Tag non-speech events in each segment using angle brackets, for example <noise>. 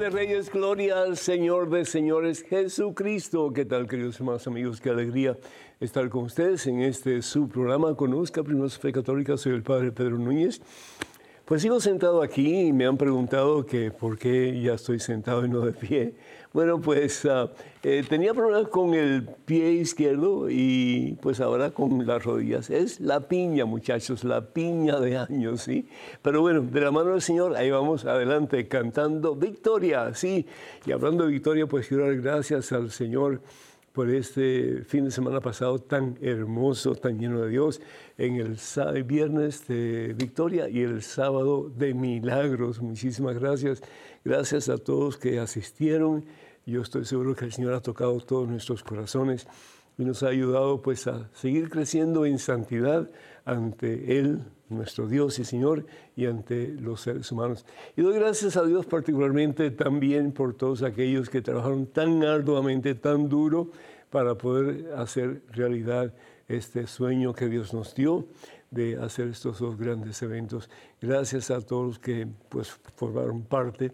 De Reyes, gloria al Señor de Señores, Jesucristo. ¿Qué tal, queridos hermanos, amigos? Qué alegría estar con ustedes en este su programa. Conozca primero su fe católica. Soy el Padre Pedro Núñez. Pues sigo sentado aquí y me han preguntado que por qué ya estoy sentado y no de pie. Bueno, pues eh, tenía problemas con el pie izquierdo y pues ahora con las rodillas. Es la piña, muchachos, la piña de años, ¿sí? Pero bueno, de la mano del Señor, ahí vamos adelante cantando victoria, ¿sí? Y hablando de victoria, pues quiero dar gracias al Señor por este fin de semana pasado tan hermoso, tan lleno de Dios, en el, viernes de victoria y el sábado de milagros. Muchísimas gracias. Gracias a todos que asistieron. Yo estoy seguro que el Señor ha tocado todos nuestros corazones y nos ha ayudado pues a seguir creciendo en santidad ante Él, nuestro Dios y Señor, y ante los seres humanos. Y doy gracias a Dios particularmente también por todos aquellos que trabajaron tan arduamente, tan duro, para poder hacer realidad este sueño que Dios nos dio de hacer estos dos grandes eventos. Gracias a todos los que pues, formaron parte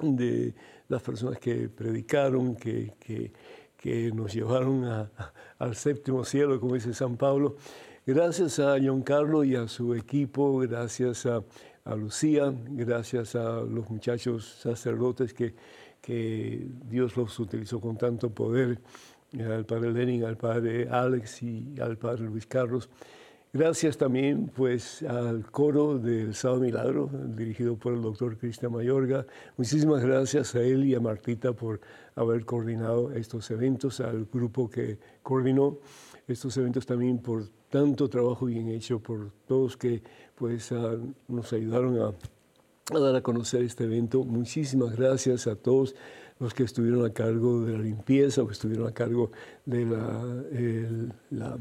de las personas que predicaron, que, que, nos llevaron al séptimo cielo, como dice San Pablo. Gracias a John Carlos y a su equipo, gracias a, Lucía, gracias a los muchachos sacerdotes que, que Dios los utilizó con tanto poder, al padre Lenin, al padre Alex y al padre Luis Carlos. Gracias también pues al coro del Sábado Milagro, dirigido por el doctor Cristian Mayorga. Muchísimas gracias a él y a Martita por haber coordinado estos eventos, al grupo que coordinó estos eventos también por tanto trabajo bien hecho por todos que pues ah, nos ayudaron a, dar a conocer este evento. Muchísimas gracias a todos los que estuvieron a cargo de la limpieza o que estuvieron a cargo de la,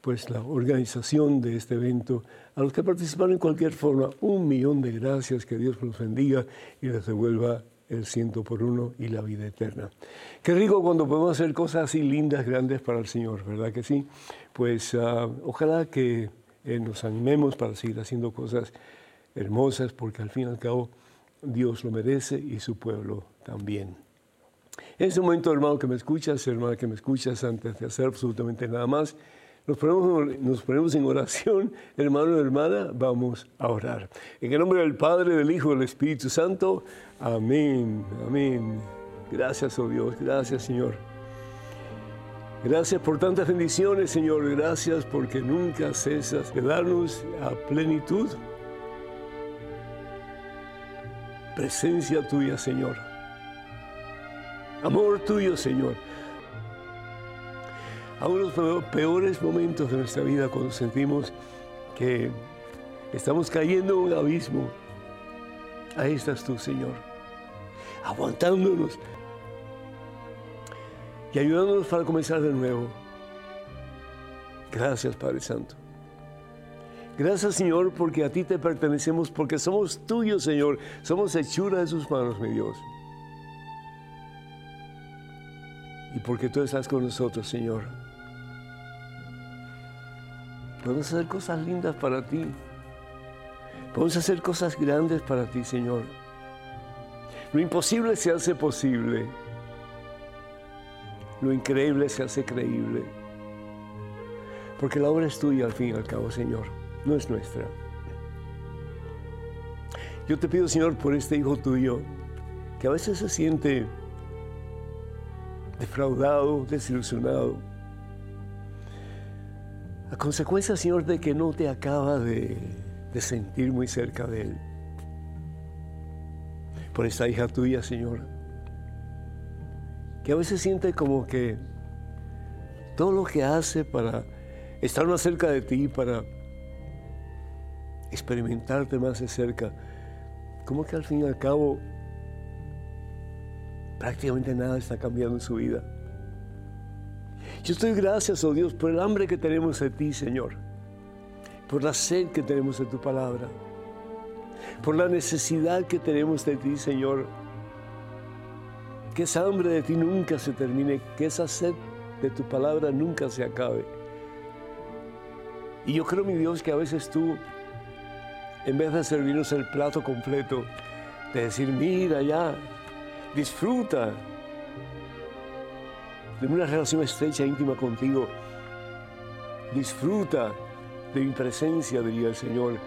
pues, la organización de este evento, a los que participaron en cualquier forma, un millón de gracias, que Dios los bendiga y les devuelva el ciento por uno y la vida eterna. Qué rico cuando podemos hacer cosas así lindas, grandes para el Señor, ¿verdad que sí? pues ah, ojalá que eh, nos animemos para seguir haciendo cosas hermosas, porque al fin y al cabo Dios lo merece y su pueblo también. En este momento, hermano que me escuchas, hermana que me escuchas, antes de hacer absolutamente nada más, nos ponemos, nos ponemos en oración, <laughs> hermano y hermana, vamos a orar. En el nombre del Padre, del Hijo y del Espíritu Santo, amén, amén. Gracias, oh Dios, gracias, Señor. Gracias por tantas bendiciones, Señor. Gracias porque nunca cesas de darnos a plenitud presencia tuya, Señor. Amor tuyo, Señor. Aún los peores momentos de nuestra vida cuando sentimos que estamos cayendo en un abismo, ahí estás tú, Señor, aguantándonos y ayudándonos para comenzar de nuevo. Gracias, Padre Santo. Gracias, Señor, porque a ti te pertenecemos, porque somos tuyos, Señor. Somos hechura de sus manos, mi Dios. Porque tú estás con nosotros, Señor. Podemos hacer cosas lindas para ti. Podemos hacer cosas grandes para ti, Señor. Lo imposible se hace posible lo increíble se hace creíble. Porque la obra es tuya al fin y al cabo, Señor, no es nuestra. Yo te pido, Señor, por este hijo tuyo, que a veces se siente defraudado, desilusionado, a consecuencia, Señor, de que no te acaba de, de sentir muy cerca de Él. Por esta hija tuya, Señor, que a veces siente como que todo lo que hace para estar más cerca de ti, para experimentarte más de cerca, como que al fin y al cabo prácticamente nada está cambiando en su vida. Yo estoy gracias, oh Dios, por el hambre que tenemos de ti, Señor, por la sed que tenemos de tu palabra, por la necesidad que tenemos de ti, Señor que esa hambre de ti nunca se termine, que esa sed de tu palabra nunca se acabe. Y yo creo, mi Dios, que a veces tú, en vez de servirnos el plato completo, de decir, mira ya, Disfruta de una relación estrecha e íntima contigo. Disfruta de mi presencia, diría el Señor.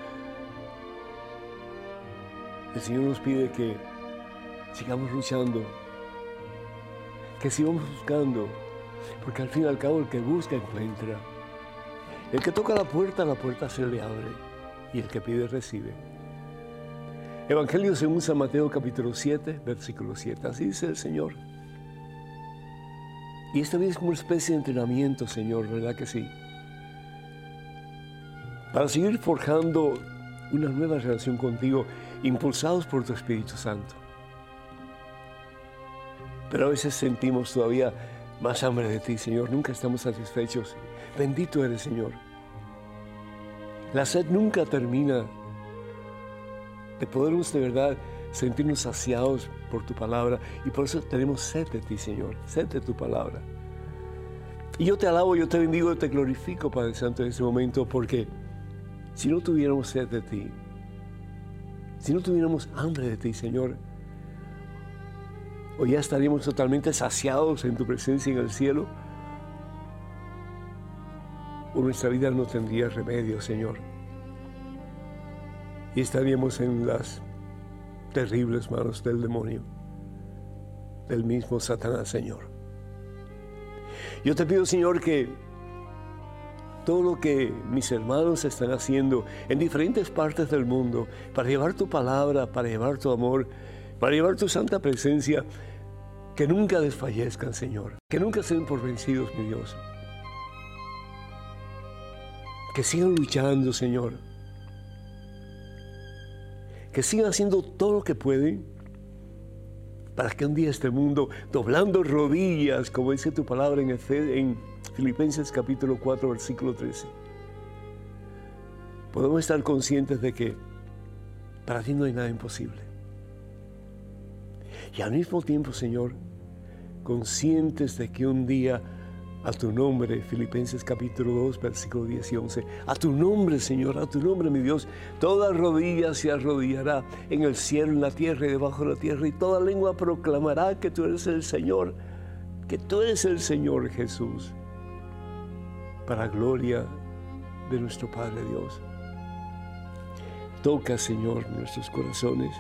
El Señor nos pide que sigamos luchando, que sigamos buscando, porque al fin y al cabo el que busca encuentra. El que toca la puerta, la puerta se le abre, y el que pide recibe. Evangelio según San Mateo capítulo 7, versículo 7. Así dice el Señor. Y esta vez es como una especie de entrenamiento, Señor, ¿verdad que sí? Para seguir forjando una nueva relación contigo, impulsados por tu Espíritu Santo. Pero a veces sentimos todavía más hambre de ti, Señor. Nunca estamos satisfechos. Bendito eres, Señor. La sed nunca termina de podernos de verdad sentirnos saciados por tu palabra y por eso tenemos sed de ti, Señor, sed de tu palabra. Y yo te alabo, yo te bendigo, yo te glorifico, Padre Santo, en este momento, porque si no tuviéramos sed de ti, si no tuviéramos hambre de ti, Señor, hoy ya estaríamos totalmente saciados en tu presencia en el cielo, o nuestra vida no tendría remedio, Señor y estaríamos en las terribles manos del demonio, del mismo Satanás, Señor. Yo te pido, Señor, que todo lo que mis hermanos están haciendo en diferentes partes del mundo para llevar tu palabra, para llevar tu amor, para llevar tu santa presencia, que nunca desfallezcan, Señor, que nunca sean por vencidos, mi Dios. Que sigan luchando, Señor, que sigan haciendo todo lo que pueden para que un día este mundo, doblando rodillas, como dice tu palabra en, en Filipenses capítulo 4, versículo 13, podemos estar conscientes de que para ti no hay nada imposible. Y al mismo tiempo, Señor, conscientes de que un día a tu nombre, Filipenses capítulo 2, versículo 10 y 11. A tu nombre, Señor, a tu nombre, mi Dios, toda rodilla se arrodillará en el cielo, en la tierra y debajo de la tierra, y toda lengua proclamará que tú eres el Señor, que tú eres el Señor Jesús, para gloria de nuestro Padre Dios. Toca, Señor, nuestros corazones.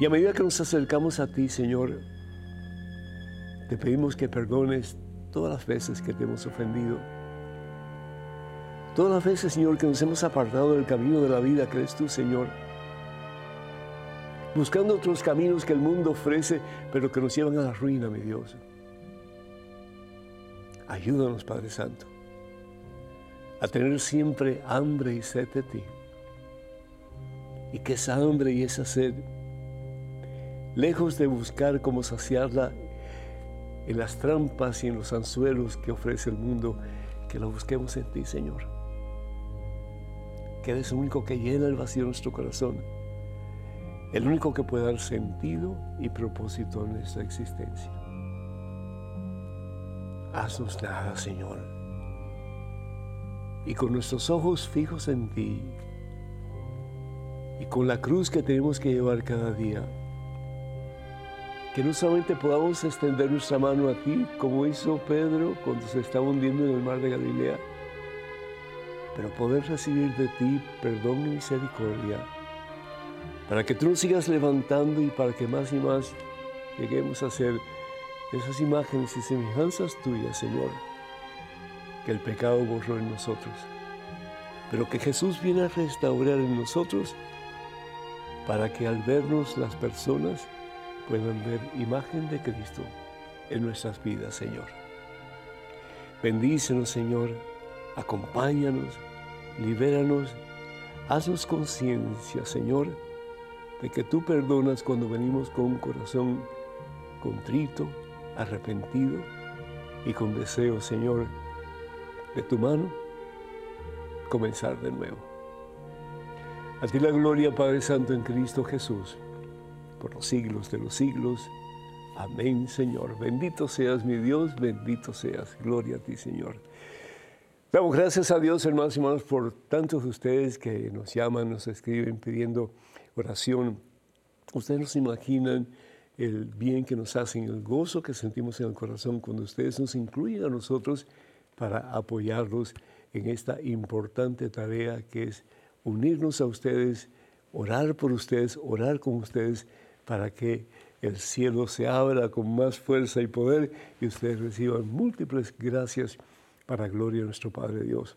Y a medida que nos acercamos a ti, Señor, te pedimos que perdones todas las veces que te hemos ofendido. Todas las veces, Señor, que nos hemos apartado del camino de la vida eres tú, Señor. Buscando otros caminos que el mundo ofrece, pero que nos llevan a la ruina, mi Dios. Ayúdanos, Padre Santo, a tener siempre hambre y sed de ti. Y que esa hambre y esa sed, lejos de buscar cómo saciarla en las trampas y en los anzuelos que ofrece el mundo, que lo busquemos en ti, Señor. Que eres el único que llena el vacío de nuestro corazón, el único que puede dar sentido y propósito a nuestra existencia. Haznos nada, Señor. Y con nuestros ojos fijos en ti, y con la cruz que tenemos que llevar cada día, que no solamente podamos extender nuestra mano a ti, como hizo Pedro cuando se estaba hundiendo en el mar de Galilea, pero poder recibir de ti perdón y misericordia, para que tú nos sigas levantando y para que más y más lleguemos a ser esas imágenes y semejanzas tuyas, Señor, que el pecado borró en nosotros, pero que Jesús viene a restaurar en nosotros para que al vernos las personas puedan ver imagen de Cristo en nuestras vidas, Señor. Bendícenos, Señor, acompáñanos, libéranos, haznos conciencia, Señor, de que tú perdonas cuando venimos con un corazón contrito, arrepentido y con deseo, Señor, de tu mano, comenzar de nuevo. A ti la gloria, Padre Santo, en Cristo Jesús por los siglos de los siglos. Amén, Señor. Bendito seas mi Dios, bendito seas. Gloria a ti, Señor. Damos gracias a Dios, hermanos y hermanos, por tantos de ustedes que nos llaman, nos escriben pidiendo oración. Ustedes no se imaginan el bien que nos hacen, el gozo que sentimos en el corazón cuando ustedes nos incluyen a nosotros para apoyarlos en esta importante tarea que es unirnos a ustedes, orar por ustedes, orar con ustedes para que el cielo se abra con más fuerza y poder y ustedes reciban múltiples gracias para gloria de nuestro Padre Dios.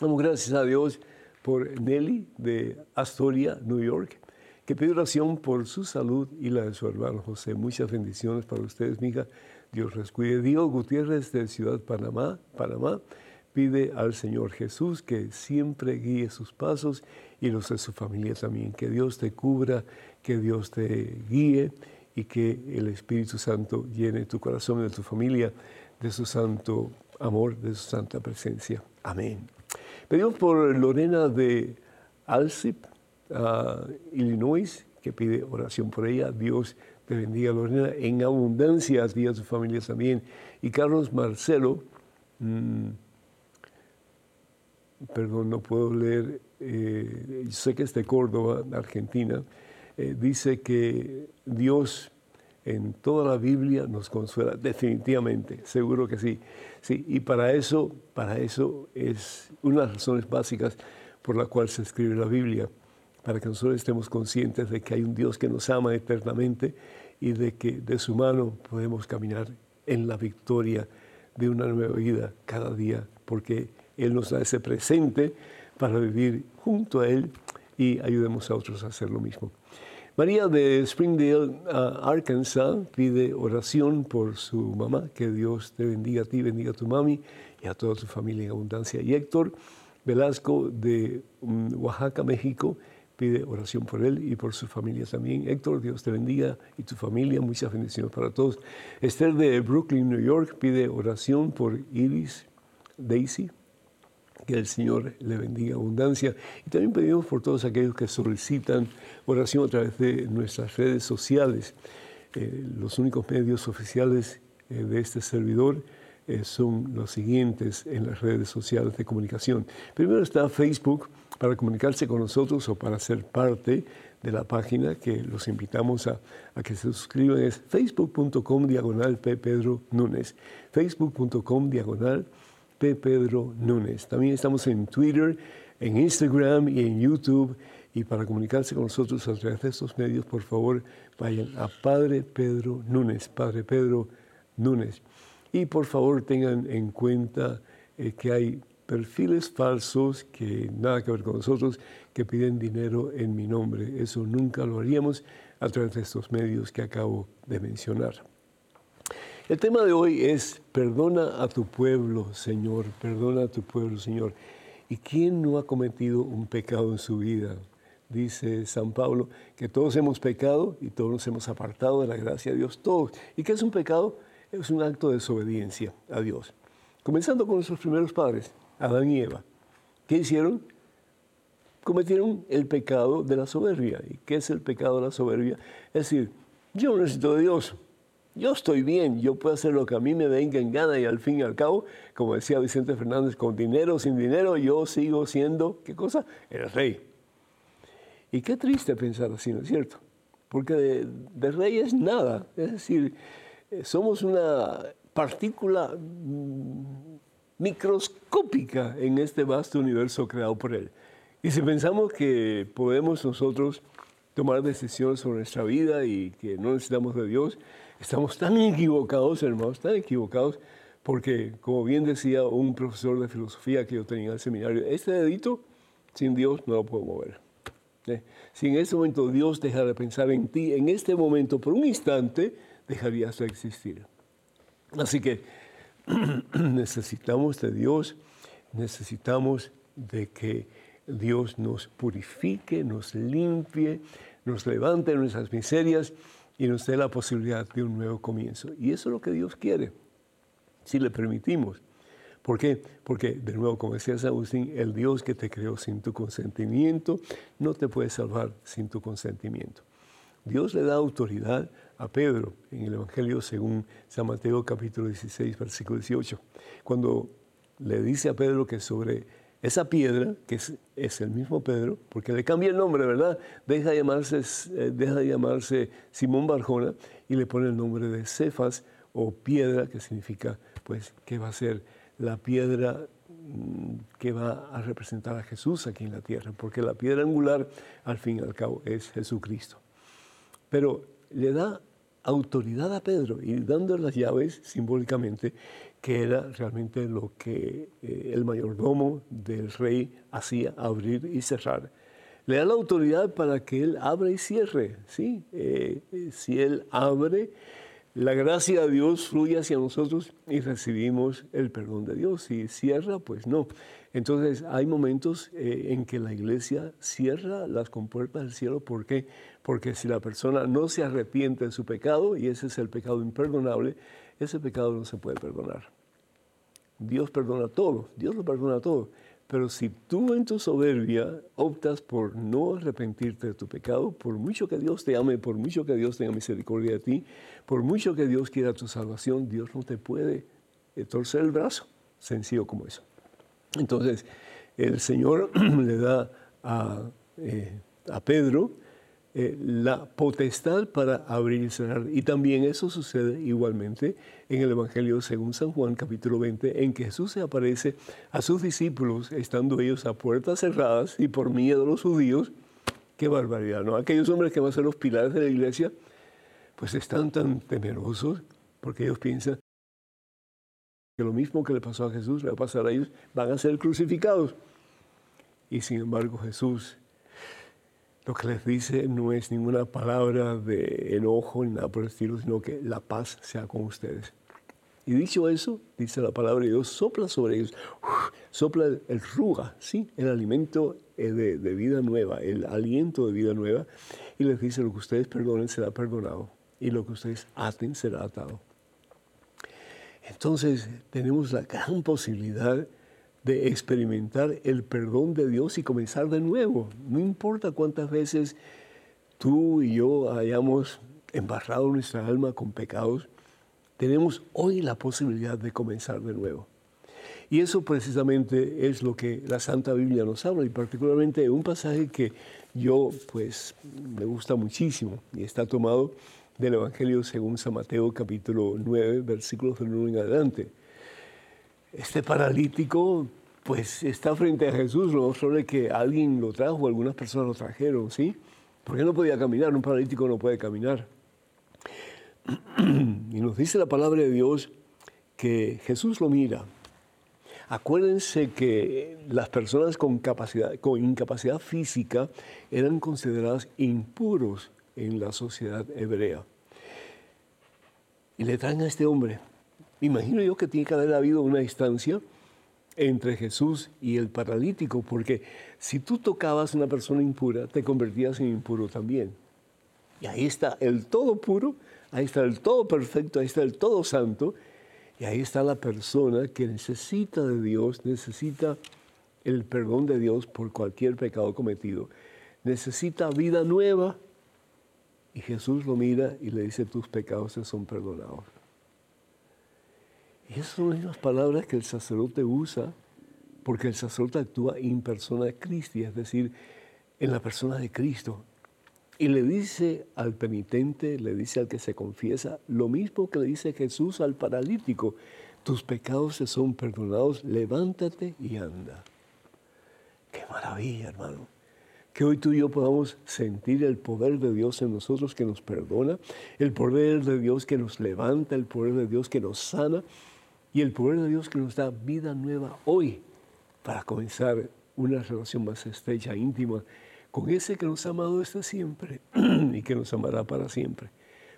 Damos gracias a Dios por Nelly de Astoria, New York, que pide oración por su salud y la de su hermano José. Muchas bendiciones para ustedes, mija. Dios les cuide. Diego Gutiérrez de Ciudad Panamá, Panamá, pide al Señor Jesús que siempre guíe sus pasos y los de su familia también. Que Dios te cubra, que Dios te guíe y que el Espíritu Santo llene tu corazón y de tu familia de su santo amor, de su santa presencia. Amén. Pedimos por Lorena de Alsip, Illinois, que pide oración por ella. Dios te bendiga, Lorena, en abundancia a ti a tu familia también. Y Carlos Marcelo, mm, perdón, no puedo leer, eh, sé que es de Córdoba, Argentina, eh, dice que Dios en toda la Biblia nos consuela, definitivamente, seguro que sí. sí. Y para eso, para eso es una de las razones básicas por la cual se escribe la Biblia, para que nosotros estemos conscientes de que hay un Dios que nos ama eternamente y de que de su mano podemos caminar en la victoria de una nueva vida cada día, porque Él nos da ese presente para vivir junto a Él y ayudemos a otros a hacer lo mismo. María de Springdale, Arkansas, pide oración por su mamá, que Dios te bendiga a ti, bendiga a tu mami y a toda tu familia en abundancia. Y Héctor Velasco de mm, Oaxaca, México, pide oración por él y por su familia también. Héctor, Dios te bendiga y tu familia, muchas bendiciones para todos. Esther de Brooklyn, New York, pide oración por Iris Daisy, que el Señor le bendiga abundancia. Y también pedimos por todos aquellos que solicitan oración a través de nuestras redes sociales. Eh, los únicos medios oficiales eh, de este servidor eh, son los siguientes en las redes sociales de comunicación. Primero está Facebook para comunicarse con nosotros o para ser parte de la página que los invitamos a, a que se suscriban. Es facebook.com diagonal. Pedro Núñez. Facebook.com diagonal P. Pedro Núñez. También estamos en Twitter, en Instagram y en YouTube. Y para comunicarse con nosotros a través de estos medios, por favor, vayan a Padre Pedro Núñez, Padre Pedro Núñez. Y por favor tengan en cuenta eh, que hay perfiles falsos que nada que ver con nosotros, que piden dinero en mi nombre. Eso nunca lo haríamos a través de estos medios que acabo de mencionar. El tema de hoy es, perdona a tu pueblo, Señor, perdona a tu pueblo, Señor. ¿Y quién no ha cometido un pecado en su vida? Dice San Pablo, que todos hemos pecado y todos nos hemos apartado de la gracia de Dios, todos. ¿Y qué es un pecado? Es un acto de desobediencia a Dios. Comenzando con nuestros primeros padres, Adán y Eva. ¿Qué hicieron? Cometieron el pecado de la soberbia. ¿Y qué es el pecado de la soberbia? Es decir, yo necesito de Dios, yo estoy bien, yo puedo hacer lo que a mí me venga en gana y al fin y al cabo, como decía Vicente Fernández, con dinero o sin dinero, yo sigo siendo, ¿qué cosa? El rey. Y qué triste pensar así, ¿no es cierto? Porque de, rey es nada, es decir, eh, somos una partícula mm, microscópica en este vasto universo creado por Él. Y si pensamos que podemos nosotros tomar decisiones sobre nuestra vida y que no necesitamos de Dios, Estamos tan equivocados, hermanos, tan equivocados, porque como bien decía un profesor de filosofía que yo tenía en el seminario, este dedito sin Dios no lo puedo mover. ¿Eh? Si en ese momento Dios dejara de pensar en ti, en este momento, por un instante, dejarías de existir. Así que <clears throat> necesitamos de Dios, necesitamos de que Dios nos purifique, nos limpie, nos levante de nuestras miserias y nos dé la posibilidad de un nuevo comienzo. Y eso es lo que Dios quiere, si le permitimos. ¿Por qué? Porque, de nuevo, como decía San Agustín, el Dios que te creó sin tu consentimiento no te puede salvar sin tu consentimiento. Dios le da autoridad a Pedro en el Evangelio según San Mateo capítulo 16, versículo 18, cuando le dice a Pedro que sobre esa piedra, que es, el mismo Pedro, porque le cambia el nombre, ¿verdad? Deja de llamarse, eh, deja de llamarse Simón Barjona y le pone el nombre de Cefas o piedra, que significa pues que va a ser la piedra mm, que va a representar a Jesús aquí en la tierra, porque la piedra angular al fin y al cabo es Jesucristo. Pero le da autoridad a Pedro y dando las llaves simbólicamente, que era realmente lo que eh, el mayordomo del rey hacía, abrir y cerrar. Le da la autoridad para que él abra y cierre. ¿sí? Eh, si él abre, la gracia de Dios fluye hacia nosotros y recibimos el perdón de Dios. Si cierra, pues no. Entonces hay momentos eh, en que la iglesia cierra las compuertas del cielo. ¿Por qué? Porque si la persona no se arrepiente de su pecado, y ese es el pecado imperdonable, ese pecado no se puede perdonar. Dios perdona todo, Dios lo perdona todo. Pero si tú en tu soberbia optas por no arrepentirte de tu pecado, por mucho que Dios te ame, por mucho que Dios tenga misericordia de ti, por mucho que Dios quiera tu salvación, Dios no te puede eh, torcer el brazo, sencillo como eso. Entonces, el Señor <clears throat> le da a, eh, a Pedro eh, la potestad para abrir y cerrar. Y también eso sucede igualmente en el Evangelio según San Juan capítulo 20, en que Jesús se aparece a sus discípulos estando ellos a puertas cerradas y por miedo a los judíos. Qué barbaridad, ¿no? Aquellos hombres que van a ser los pilares de la iglesia, pues están tan temerosos porque ellos piensan que lo mismo que le pasó a Jesús le va a pasar a ellos, van a ser crucificados. Y sin embargo Jesús lo que les dice no es ninguna palabra de enojo ni nada por el estilo, sino que la paz sea con ustedes. Y dicho eso, dice la palabra de Dios, sopla sobre ellos, sopla el, ruga, ¿sí? el alimento eh, de, de, vida nueva, el aliento de vida nueva, y les dice, lo que ustedes perdonen será perdonado, y lo que ustedes aten será atado. Entonces tenemos la gran posibilidad de experimentar el perdón de Dios y comenzar de nuevo. No importa cuántas veces tú y yo hayamos embarrado nuestra alma con pecados, tenemos hoy la posibilidad de comenzar de nuevo. Y eso precisamente es lo que la Santa Biblia nos habla, y particularmente un pasaje que yo pues me gusta muchísimo y está tomado del Evangelio según San Mateo capítulo 9, versículos del 1 en adelante. Este paralítico pues está frente a Jesús, lo más probable que alguien lo trajo, algunas personas lo trajeron, ¿sí? Porque no podía caminar, un paralítico no puede caminar. <clears throat> Y nos dice la palabra de Dios que Jesús lo mira. Acuérdense que las personas con, con incapacidad física eran consideradas impuros en la sociedad hebrea. Y le traen a este hombre. Imagino yo que tiene que haber habido una distancia entre Jesús y el paralítico, porque si tú tocabas a una persona impura, te convertías en impuro también. Y ahí está el todo puro, ahí está el todo perfecto, ahí está el todo santo, y ahí está la persona que necesita de Dios, necesita el perdón de Dios por cualquier pecado cometido, necesita vida nueva, y Jesús lo mira y le dice, tus pecados se son perdonados. Y esas son las palabras que el sacerdote usa, porque el sacerdote actúa en persona de Cristo, es decir, en la persona de Cristo. Y le dice al penitente, le dice al que se confiesa, lo mismo que le dice Jesús al paralítico, tus pecados se son perdonados, levántate y anda. Qué maravilla, hermano que hoy tú y yo podamos sentir el poder de Dios en nosotros que nos perdona, el poder de Dios que nos levanta, el poder de Dios que nos sana y el poder de Dios que nos da vida nueva hoy para comenzar una relación más estrecha, íntima, con ese que nos ha amado desde siempre <clears throat> y que nos amará para siempre.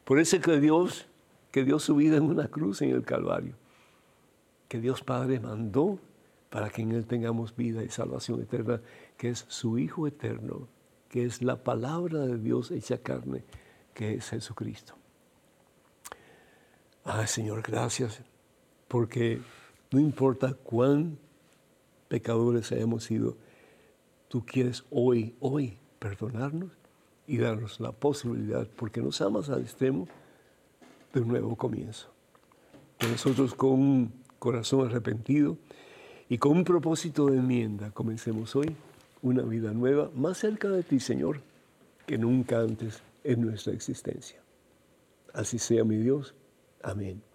Por ese que Dios, que dio su vida en una cruz en el Calvario, que Dios Padre mandó para que en Él tengamos vida y salvación eterna, que es su Hijo eterno, que es la palabra de Dios hecha carne, que es Jesucristo. Ay, Señor, gracias, porque no importa cuán pecadores hayamos sido, tú quieres hoy, hoy perdonarnos y darnos la posibilidad, porque nos amas al extremo, de un nuevo comienzo. nosotros con un corazón arrepentido, Y con un propósito de enmienda, comencemos hoy una vida nueva, más cerca de ti, Señor, que nunca antes en nuestra existencia. Así sea mi Dios. Amén.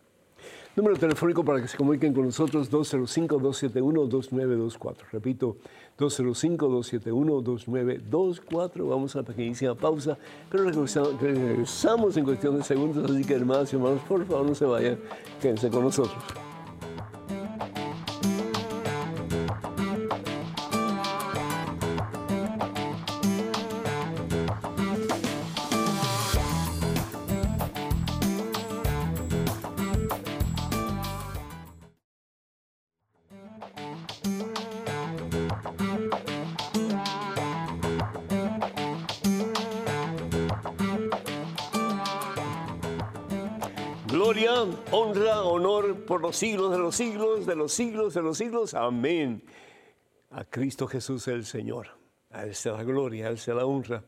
Número telefónico para que se comuniquen con nosotros 205-271-2924. Repito, 205-271-2924. Vamos a la pequeñísima pausa, pero regresamos en cuestión de segundos, así que hermanos y hermanos, por favor no se vayan, quédense con nosotros. Los siglos de los siglos, de los siglos de los siglos. Amén. A Cristo Jesús el Señor. A Él sea la gloria, a Él sea la honra,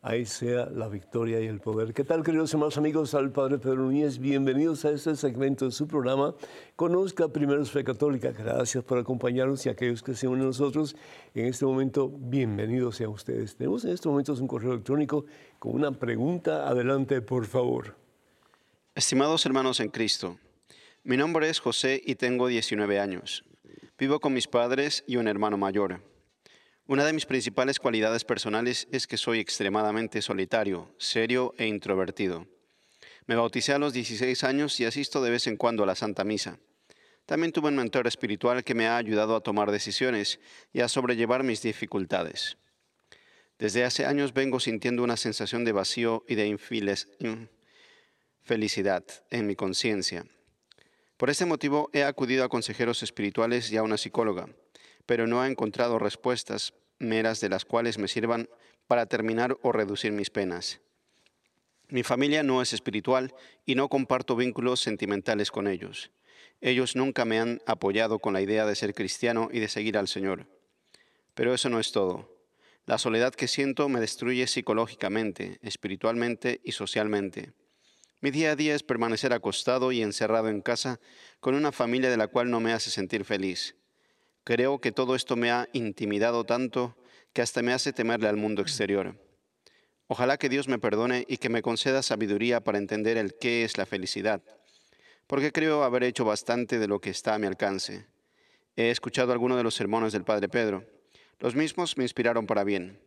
a Él sea la victoria y el poder. ¿Qué tal, queridos hermanos amigos? Al Padre Pedro Núñez, bienvenidos a este segmento de su programa. Conozca primero Fe Católica. Gracias por acompañarnos y aquellos que se unen a nosotros en este momento, bienvenidos sean ustedes. Tenemos en estos momentos un correo electrónico con una pregunta. Adelante, por favor. Estimados hermanos en Cristo, mi nombre es José y tengo 19 años. Vivo con mis padres y un hermano mayor. Una de mis principales cualidades personales es que soy extremadamente solitario, serio e introvertido. Me bauticé a los 16 años y asisto de vez en cuando a la Santa Misa. También tuve un mentor espiritual que me ha ayudado a tomar decisiones y a sobrellevar mis dificultades. Desde hace años vengo sintiendo una sensación de vacío y de infiles felicidad en mi conciencia. Por este motivo he acudido a consejeros espirituales y a una psicóloga, pero no he encontrado respuestas meras de las cuales me sirvan para terminar o reducir mis penas. Mi familia no es espiritual y no comparto vínculos sentimentales con ellos. Ellos nunca me han apoyado con la idea de ser cristiano y de seguir al Señor. Pero eso no es todo. La soledad que siento me destruye psicológicamente, espiritualmente y socialmente. Mi día a día es permanecer acostado y encerrado en casa con una familia de la cual no me hace sentir feliz. Creo que todo esto me ha intimidado tanto que hasta me hace temerle al mundo exterior. Ojalá que Dios me perdone y que me conceda sabiduría para entender el qué es la felicidad, porque creo haber hecho bastante de lo que está a mi alcance. He escuchado algunos de los sermones del Padre Pedro. Los mismos me inspiraron para bien.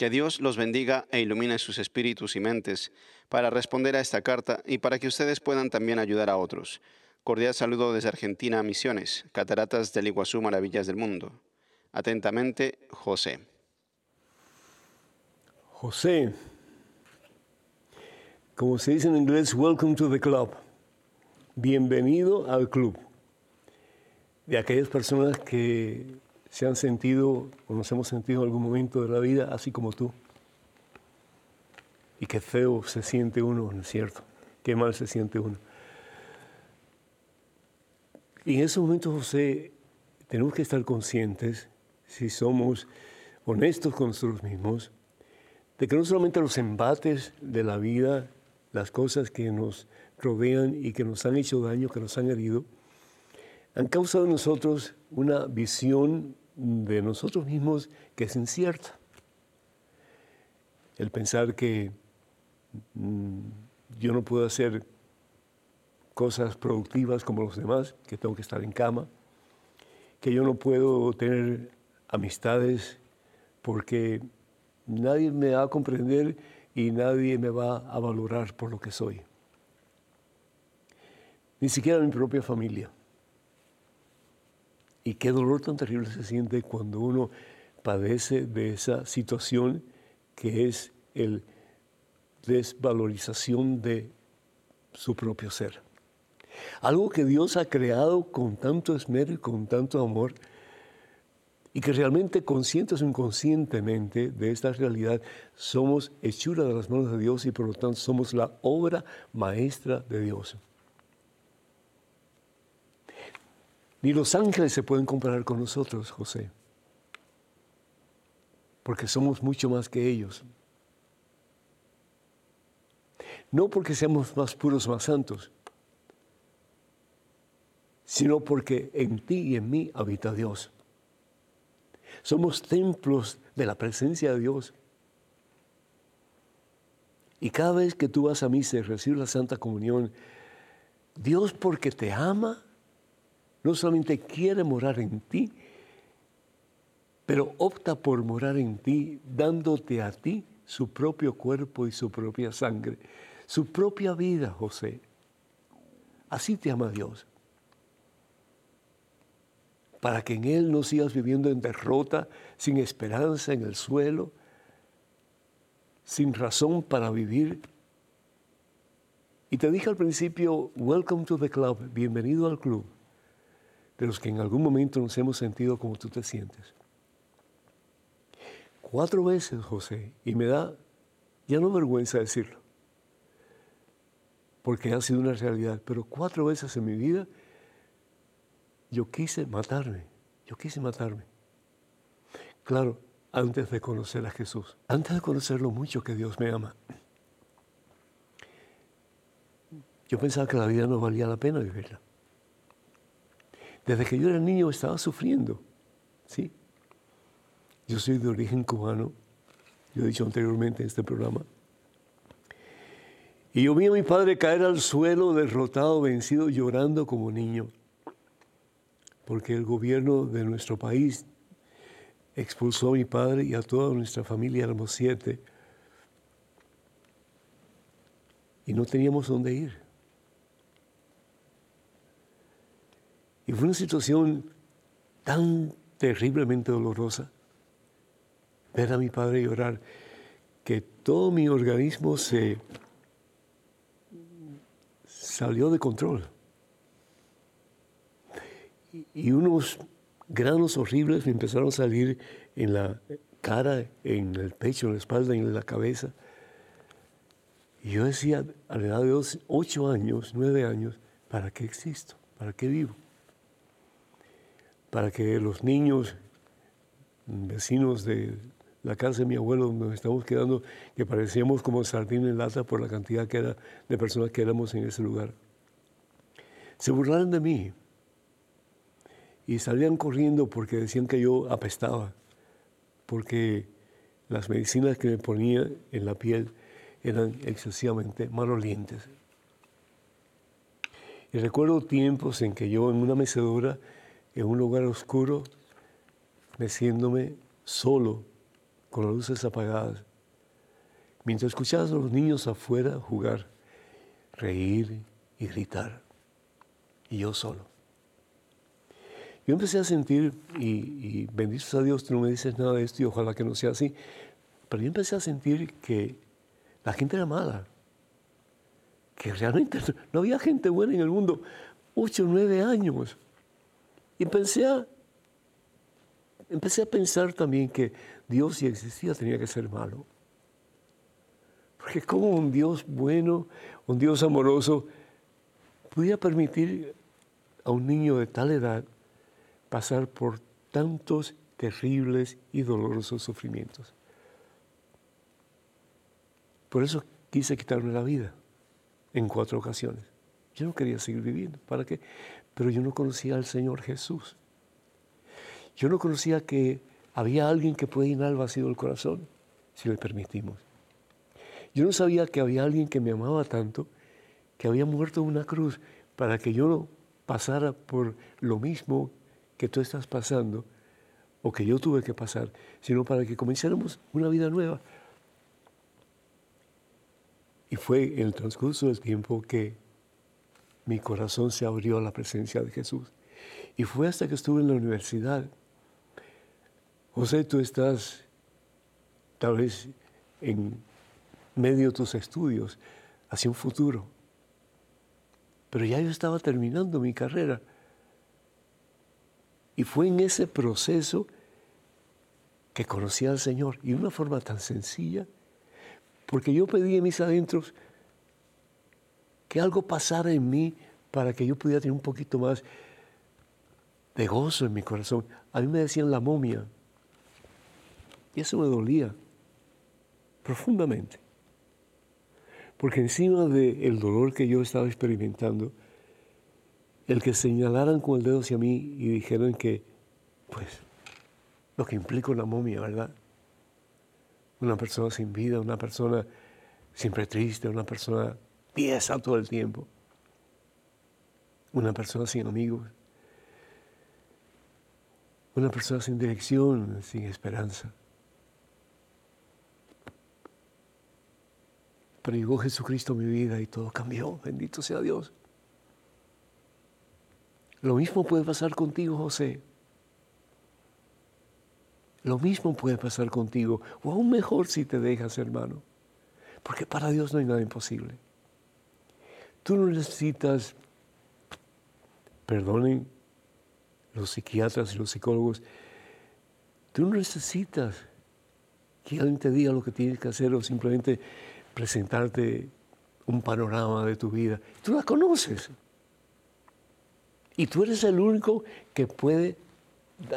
Que Dios los bendiga e ilumine sus espíritus y mentes para responder a esta carta y para que ustedes puedan también ayudar a otros. Cordial saludo desde Argentina, Misiones, Cataratas del Iguazú, Maravillas del Mundo. Atentamente, José. José, como se dice en inglés, welcome to the club. Bienvenido al club de aquellas personas que se han sentido o nos hemos sentido en algún momento de la vida así como tú. Y qué feo se siente uno, ¿no es cierto? Qué mal se siente uno. Y en esos momentos, José, tenemos que estar conscientes, si somos honestos con nosotros mismos, de que no solamente los embates de la vida, las cosas que nos rodean y que nos han hecho daño, que nos han herido, han causado en nosotros una visión de nosotros mismos que es incierta. El pensar que mm, yo no puedo hacer cosas productivas como los demás, que tengo que estar en cama, que yo no puedo tener amistades porque nadie me va a comprender y nadie me va a valorar por lo que soy. Ni siquiera mi propia familia. Y qué dolor tan terrible se siente cuando uno padece de esa situación que es el desvalorización de su propio ser. Algo que Dios ha creado con tanto esmero y con tanto amor y que realmente conscientes o inconscientemente de esta realidad somos hechura de las manos de Dios y por lo tanto somos la obra maestra de Dios. Ni los ángeles se pueden comparar con nosotros, José, porque somos mucho más que ellos. No porque seamos más puros, más santos, sino porque en ti y en mí habita Dios. Somos templos de la presencia de Dios. Y cada vez que tú vas a misa y recibes la Santa Comunión, Dios porque te ama, no solamente quiere morar en ti, pero opta por morar en ti, dándote a ti su propio cuerpo y su propia sangre, su propia vida, José. Así te ama Dios. Para que en Él no sigas viviendo en derrota, sin esperanza en el suelo, sin razón para vivir. Y te dije al principio, welcome to the club, bienvenido al club, de los que en algún momento nos hemos sentido como tú te sientes. Cuatro veces, José, y me da ya no vergüenza decirlo, porque ha sido una realidad, pero cuatro veces en mi vida yo quise matarme, yo quise matarme. Claro, antes de conocer a Jesús, antes de conocer lo mucho que Dios me ama. Yo pensaba que la vida no valía la pena vivirla. Desde que yo era niño estaba sufriendo, ¿sí? Yo soy de origen cubano, yo he dicho anteriormente en este programa. Y yo vi a mi padre caer al suelo, derrotado, vencido, llorando como niño, porque el gobierno de nuestro país expulsó a mi padre y a toda nuestra familia, éramos siete, y no teníamos dónde ir. Y fue una situación tan terriblemente dolorosa ver a mi padre llorar que todo mi organismo se salió de control. Y unos granos horribles me empezaron a salir en la cara, en el pecho, en la espalda, en la cabeza. Y yo decía, a la edad de ocho años, nueve años, ¿para qué existo? ¿Para qué vivo? Para que los niños, vecinos de la casa de mi abuelo, nos estamos quedando, que parecíamos como sardina en lata por la cantidad que era de personas que éramos en ese lugar, se burlaron de mí y salían corriendo porque decían que yo apestaba, porque las medicinas que me ponía en la piel eran excesivamente malolientes. Y recuerdo tiempos en que yo en una mecedora, en un lugar oscuro, meciéndome solo, con las luces apagadas, mientras escuchaba a los niños afuera jugar, reír y gritar, y yo solo. Yo empecé a sentir, y, bendito a Dios, tú no me dices nada de esto y ojalá que no sea así, pero yo empecé a sentir que la gente era mala, que realmente <laughs> no había gente buena en el mundo, ocho, nueve años. Y empecé a, empecé a pensar también que Dios si existía tenía que ser malo. Porque como un Dios bueno, un Dios amoroso, podía permitir a un niño de tal edad pasar por tantos terribles y dolorosos sufrimientos. Por eso quise quitarme la vida en cuatro ocasiones. Yo no quería seguir viviendo. ¿Para qué? Pero yo no conocía al Señor Jesús. Yo no conocía que había alguien que puede llenar el vacío del corazón si le permitimos. Yo no sabía que había alguien que me amaba tanto que había muerto en una cruz para que yo no pasara por lo mismo que tú estás pasando o que yo tuve que pasar, sino para que comenzáramos una vida nueva. Y fue en el transcurso del tiempo que mi corazón se abrió a la presencia de Jesús. Y fue hasta que estuve en la universidad. José, tú estás tal vez en medio de tus estudios hacia un futuro. Pero ya yo estaba terminando mi carrera. Y fue en ese proceso que conocí al Señor y de una forma tan sencilla, porque yo pedí en mis adentros que algo pasara en mí para que yo pudiera tener un poquito más de gozo en mi corazón. A mí me decían la momia, y eso me dolía profundamente, porque encima del dolor que yo estaba experimentando, el que señalaran con el dedo hacia mí y dijeran que, pues, lo que implica una momia, ¿verdad? Una persona sin vida, una persona siempre triste, una persona pieza todo el tiempo, una persona sin amigos, una persona sin dirección, sin esperanza. Pero llegó Jesucristo a mi vida y todo cambió. Bendito sea Dios. Lo mismo puede pasar contigo, José. Lo mismo puede pasar contigo, o aún mejor si te dejas, hermano, porque para Dios no hay nada imposible. Tú no necesitas, perdonen los psiquiatras y los psicólogos, tú no necesitas que alguien te diga lo que tienes que hacer o simplemente presentarte un panorama de tu vida. Tú la conoces. Y tú eres el único que puede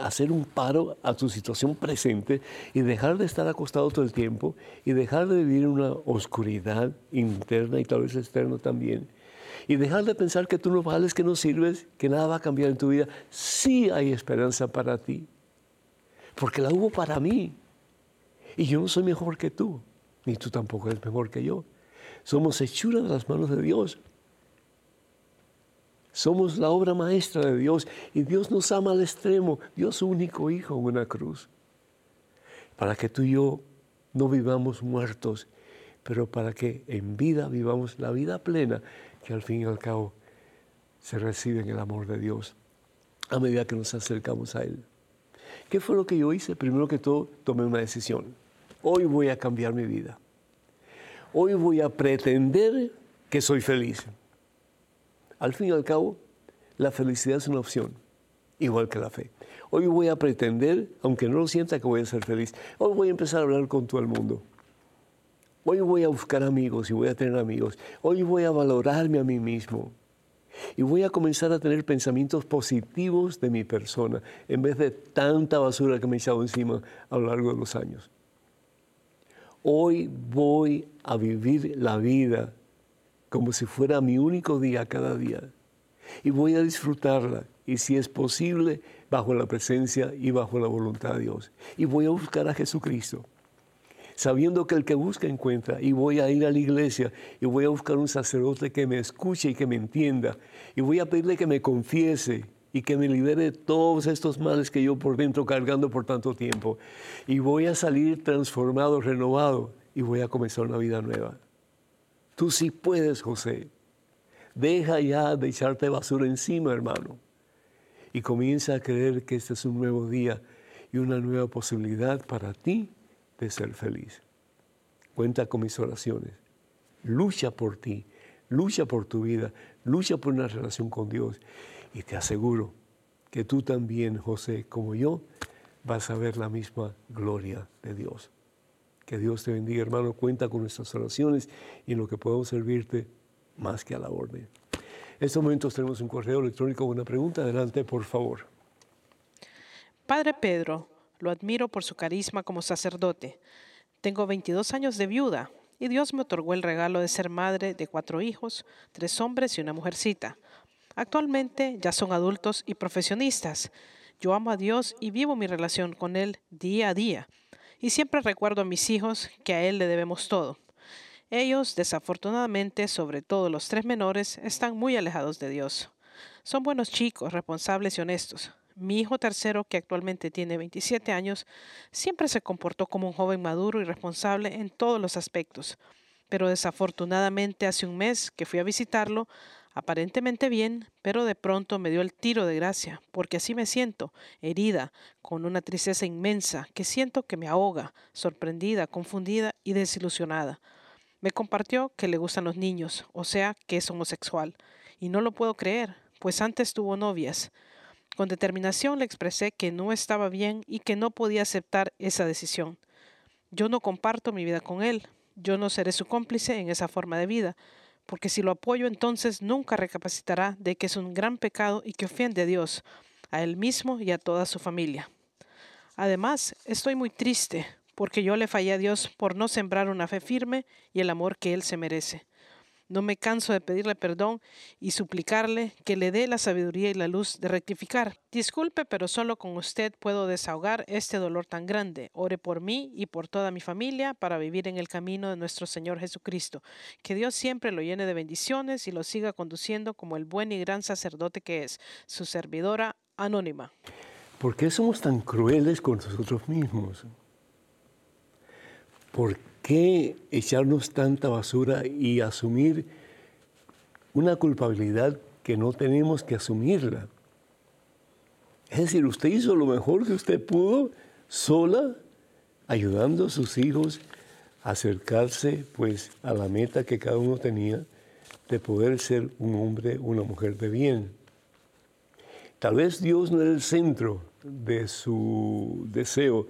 hacer un paro a tu situación presente y dejar de estar acostado todo el tiempo y dejar de vivir una oscuridad interna y tal vez externa también. Y dejar de pensar que tú no vales, que no sirves, que nada va a cambiar en tu vida. Sí hay esperanza para ti. Porque la hubo para mí. Y yo no soy mejor que tú, ni tú tampoco eres mejor que yo. Somos hechura de las manos de Dios. Somos la obra maestra de Dios y Dios nos ama al extremo. Dios su único hijo en una cruz. Para que tú y yo no vivamos muertos, pero para que en vida vivamos la vida plena que al fin y al cabo se recibe en el amor de Dios a medida que nos acercamos a Él. ¿Qué fue lo que yo hice? Primero que todo, tomé una decisión. Hoy voy a cambiar mi vida. Hoy voy a pretender que soy feliz. Al fin y al cabo, la felicidad es una opción, igual que la fe. Hoy voy a pretender, aunque no lo sienta, que voy a ser feliz. Hoy voy a empezar a hablar con todo el mundo. Hoy voy a buscar amigos y voy a tener amigos. Hoy voy a valorarme a mí mismo. Y voy a comenzar a tener pensamientos positivos de mi persona, en vez de tanta basura que me he echado encima a lo largo de los años. Hoy voy a vivir la vida como si fuera mi único día cada día. Y voy a disfrutarla, y si es posible, bajo la presencia y bajo la voluntad de Dios. Y voy a buscar a Jesucristo, sabiendo que el que busca encuentra. Y voy a ir a la iglesia y voy a buscar un sacerdote que me escuche y que me entienda. Y voy a pedirle que me confiese y que me libere de todos estos males que yo por dentro cargando por tanto tiempo. Y voy a salir transformado, renovado, y voy a comenzar una vida nueva. Tú sí puedes, José. Deja ya de echarte basura encima, hermano. Y comienza a creer que este es un nuevo día y una nueva posibilidad para ti de ser feliz. Cuenta con mis oraciones. Lucha por ti, lucha por tu vida, lucha por una relación con Dios. Y te aseguro que tú también, José, como yo, vas a ver la misma gloria de Dios. Que Dios te bendiga, hermano. Cuenta con nuestras oraciones y en lo que podemos servirte más que a la orden. En estos momentos tenemos un correo electrónico con una pregunta. Adelante, por favor. Padre Pedro, lo admiro por su carisma como sacerdote. Tengo 22 años de viuda y Dios me otorgó el regalo de ser madre de cuatro hijos, tres hombres y una mujercita. Actualmente ya son adultos y profesionistas. Yo amo a Dios y vivo mi relación con Él día a día y siempre recuerdo a mis hijos que a Él le debemos todo. Ellos, desafortunadamente, sobre todo los tres menores, están muy alejados de Dios. Son buenos chicos, responsables y honestos. Mi hijo tercero, que actualmente tiene 27 años, siempre se comportó como un joven maduro y responsable en todos los aspectos. Pero desafortunadamente hace un mes que fui a visitarlo, aparentemente bien, pero de pronto me dio el tiro de gracia, porque así me siento, herida, con una tristeza inmensa, que siento que me ahoga, sorprendida, confundida y desilusionada. Me compartió que le gustan los niños, o sea, que es homosexual, y no lo puedo creer, pues antes tuvo novias. Con determinación le expresé que no estaba bien y que no podía aceptar esa decisión. Yo no comparto mi vida con él, yo no seré su cómplice en esa forma de vida, porque si lo apoyo entonces nunca recapacitará de que es un gran pecado y que ofende a Dios, a él mismo y a toda su familia. Además, estoy muy triste porque yo le fallé a Dios por no sembrar una fe firme y el amor que Él se merece. No me canso de pedirle perdón y suplicarle que le dé la sabiduría y la luz de rectificar. Disculpe, pero solo con usted puedo desahogar este dolor tan grande. Ore por mí y por toda mi familia para vivir en el camino de nuestro Señor Jesucristo. Que Dios siempre lo llene de bendiciones y lo siga conduciendo como el buen y gran sacerdote que es, su servidora anónima. ¿Por qué somos tan crueles con nosotros mismos? ¿Por qué echarnos tanta basura y asumir una culpabilidad que no tenemos que asumirla? Es decir, usted hizo lo mejor que usted pudo sola, ayudando a sus hijos a acercarse pues a la meta que cada uno tenía de poder ser un hombre, una mujer de bien. Tal vez Dios no era el centro de su deseo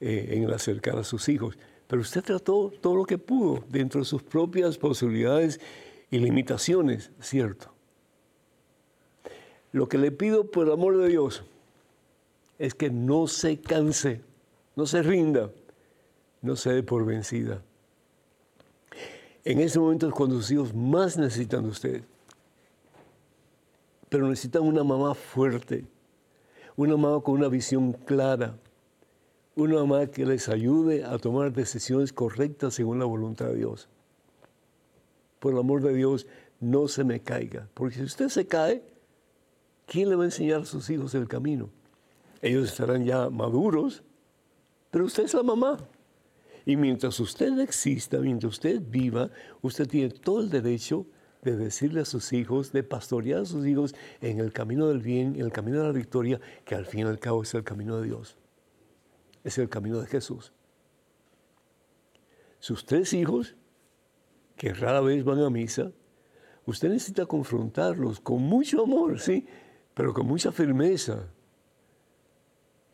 eh, en acercar a sus hijos, pero usted trató todo lo que pudo dentro de sus propias posibilidades y limitaciones, ¿cierto? Lo que le pido por el amor de Dios es que no se canse, no se rinda, no se dé por vencida. En ese momento cuando sus hijos más necesitan de usted. Pero necesitan una mamá fuerte, una mamá con una visión clara, una mamá que les ayude a tomar decisiones correctas según la voluntad de Dios. Por el amor de Dios, no se me caiga, porque si usted se cae, ¿quién le va a enseñar a sus hijos el camino? Ellos estarán ya maduros, pero usted es la mamá. Y mientras usted exista, mientras usted viva, usted tiene todo el derecho de decirle a sus hijos, de pastorear a sus hijos en el camino del bien, en el camino de la victoria, que al fin y al cabo es el camino de Dios es el camino de Jesús. Sus tres hijos, que rara vez van a misa, usted necesita confrontarlos con mucho amor, sí, pero con mucha firmeza.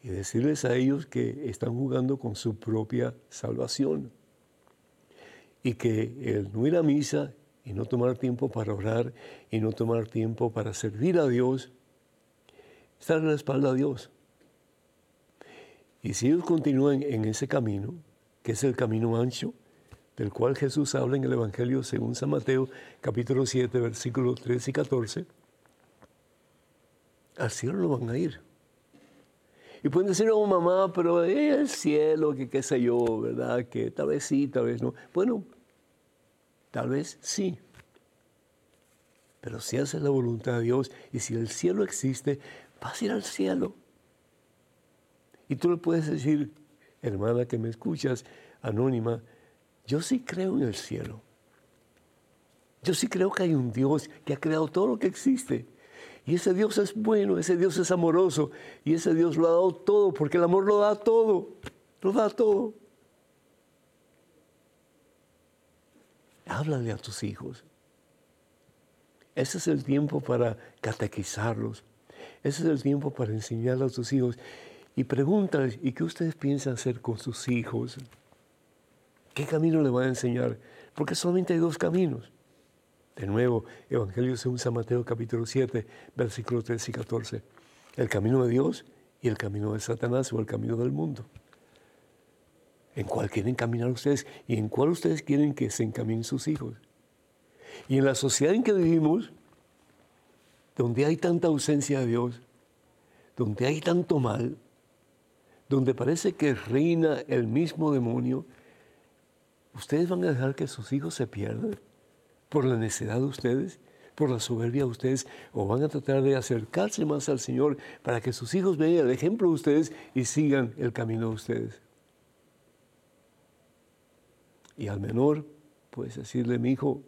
Y decirles a ellos que están jugando con su propia salvación. Y que el no ir a misa y no tomar tiempo para orar y no tomar tiempo para servir a Dios, estar en la espalda de Dios. Y si ellos continúan en ese camino, que es el camino ancho, del cual Jesús habla en el Evangelio según San Mateo, capítulo 7, versículos 13 y 14, al cielo no van a ir. Y pueden decir, oh mamá, pero el cielo, que qué sé yo, ¿verdad? Que tal vez sí, tal vez no. Bueno, tal vez sí. Pero si haces la voluntad de Dios y si el cielo existe, vas a ir al cielo. Y tú le puedes decir, hermana que me escuchas, anónima, yo sí creo en el cielo. Yo sí creo que hay un Dios que ha creado todo lo que existe. Y ese Dios es bueno, ese Dios es amoroso. Y ese Dios lo ha dado todo, porque el amor lo da todo. Lo da todo. Háblale a tus hijos. Ese es el tiempo para catequizarlos. Ese es el tiempo para enseñarle a tus hijos y pregúntales, ¿y qué ustedes piensan hacer con sus hijos? ¿Qué camino le van a enseñar? Porque solamente hay dos caminos. De nuevo, Evangelio según San Mateo capítulo 7, versículos 13 y 14. El camino de Dios y el camino de Satanás o el camino del mundo. ¿En cuál quieren caminar ustedes? ¿Y en cuál ustedes quieren que se encaminen sus hijos? Y en la sociedad en que vivimos, donde hay tanta ausencia de Dios, donde hay tanto mal, donde parece que reina el mismo demonio, ¿ustedes van a dejar que sus hijos se pierdan por la necedad de ustedes, por la soberbia de ustedes, o van a tratar de acercarse más al Señor para que sus hijos vean el ejemplo de ustedes y sigan el camino de ustedes? Y al menor, puedes decirle, mi hijo,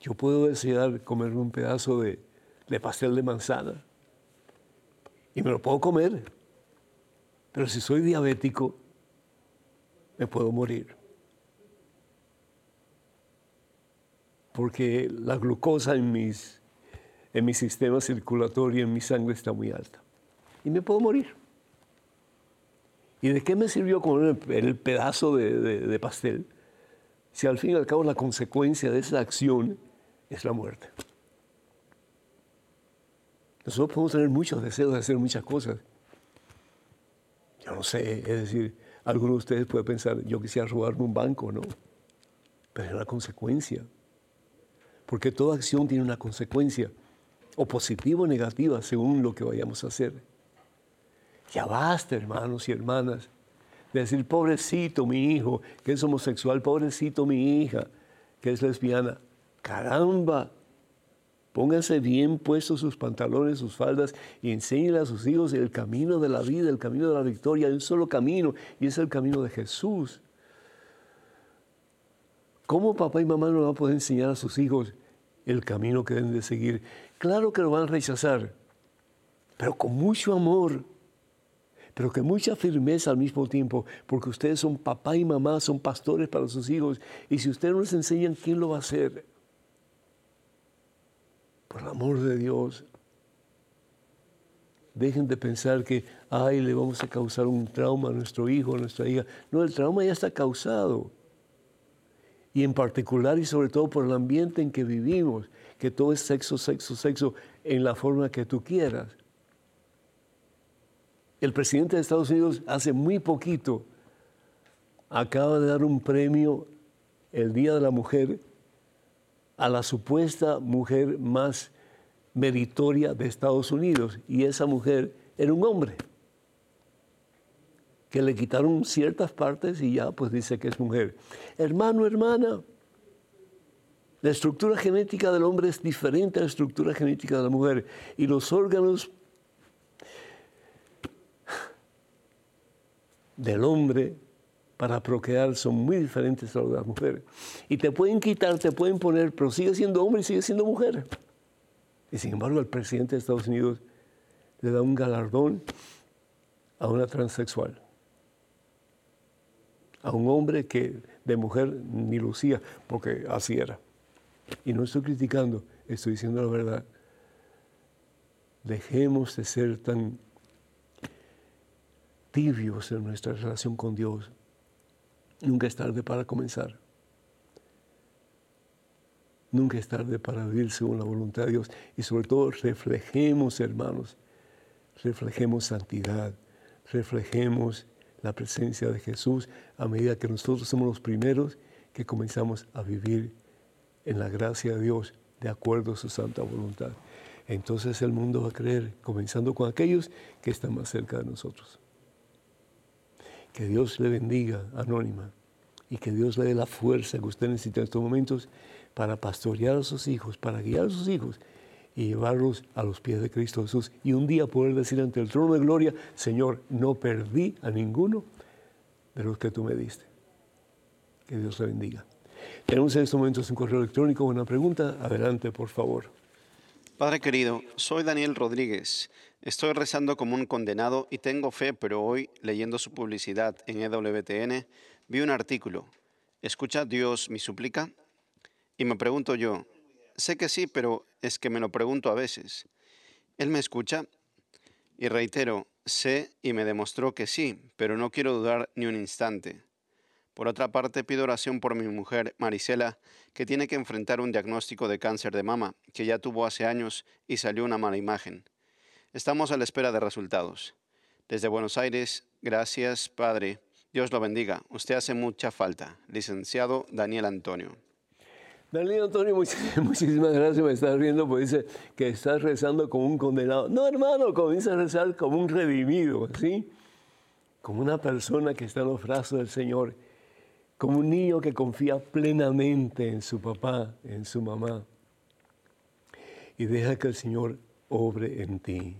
yo puedo desear comerme un pedazo de, de pastel de manzana, y me lo puedo comer. Pero si soy diabético, me puedo morir. Porque la glucosa en, mis, en mi sistema circulatorio, en mi sangre está muy alta. Y me puedo morir. ¿Y de qué me sirvió comer el pedazo de, de pastel si al fin y al cabo la consecuencia de esa acción es la muerte? Nosotros podemos tener muchos deseos de hacer muchas cosas. Yo no sé, es decir, alguno de ustedes puede pensar, yo quisiera robarme un banco, ¿no? pero es una consecuencia. Porque toda acción tiene una consecuencia, o positiva o negativa, según lo que vayamos a hacer. Ya basta, hermanos y hermanas, de decir, pobrecito mi hijo, que es homosexual, pobrecito mi hija, que es lesbiana. Caramba, pónganse bien puestos sus pantalones, sus faldas y enséñenle a sus hijos el camino de la vida, el camino de la victoria, hay un solo camino y es el camino de Jesús. ¿Cómo papá y mamá no van a poder enseñar a sus hijos el camino que deben de seguir? Claro que lo van a rechazar, pero con mucho amor, pero con mucha firmeza al mismo tiempo, porque ustedes son papá y mamá, son pastores para sus hijos, y si ustedes no les enseñan, ¿quién lo va a hacer? Por el amor de Dios, dejen de pensar que, ay, le vamos a causar un trauma a nuestro hijo, a nuestra hija. No, el trauma ya está causado y en particular y sobre todo por el ambiente en que vivimos, que todo es sexo, sexo, sexo, en la forma que tú quieras. El presidente de Estados Unidos hace muy poquito acaba de dar un premio el Día de la Mujer a la supuesta mujer más meritoria de Estados Unidos y esa mujer era un hombre que le quitaron ciertas partes y ya pues dice que es mujer. Hermano, hermana, la estructura genética del hombre es diferente a la estructura genética de la mujer y los órganos del hombre para procrear son muy diferentes a los de la mujer. Y te pueden quitar, te pueden poner, pero sigue siendo hombre y sigue siendo mujer. Y sin embargo, el presidente de Estados Unidos le da un galardón a una transexual a un hombre que de mujer ni lucía, porque así era. Y no estoy criticando, estoy diciendo la verdad. Dejemos de ser tan tibios en nuestra relación con Dios. Nunca es tarde para comenzar. Nunca es tarde para vivir según la voluntad de Dios. Y sobre todo reflejemos, hermanos, reflejemos santidad, reflejemos la presencia de Jesús a medida que nosotros somos los primeros que comenzamos a vivir en la gracia de Dios de acuerdo a su santa voluntad. Entonces el mundo va a creer, comenzando con aquellos que están más cerca de nosotros. Que Dios le bendiga, Anónima, y que Dios le dé la fuerza que usted necesita en estos momentos para pastorear a sus hijos, para guiar a sus hijos y llevarlos a los pies de Cristo Jesús. Y un día poder decir ante el trono de gloria, Señor, no perdí a ninguno de los que tú me diste. Que Dios le bendiga. Tenemos en estos momentos un correo electrónico, una pregunta. Adelante, por favor. Padre querido, soy Daniel Rodríguez. Estoy rezando como un condenado y tengo fe, pero hoy, leyendo su publicidad en EWTN, vi un artículo. ¿Escucha Dios mi súplica? Y me pregunto yo, Sé que sí, pero es que me lo pregunto a veces. Él me escucha y reitero, sé y me demostró que sí, pero no quiero dudar ni un instante. Por otra parte, pido oración por mi mujer Marisela, que tiene que enfrentar un diagnóstico de cáncer de mama, que ya tuvo hace años y salió una mala imagen. Estamos a la espera de resultados. Desde Buenos Aires, gracias, Padre. Dios lo bendiga. Usted hace mucha falta. Licenciado Daniel Antonio. Daniel Antonio, <laughs> muchísimas gracias, me estás riendo porque dice que estás rezando como un condenado. No, hermano, comienza a rezar como un redimido, ¿sí? Como una persona que está en los brazos del Señor, como un niño que confía plenamente en su papá, en su mamá. Y deja que el Señor obre en ti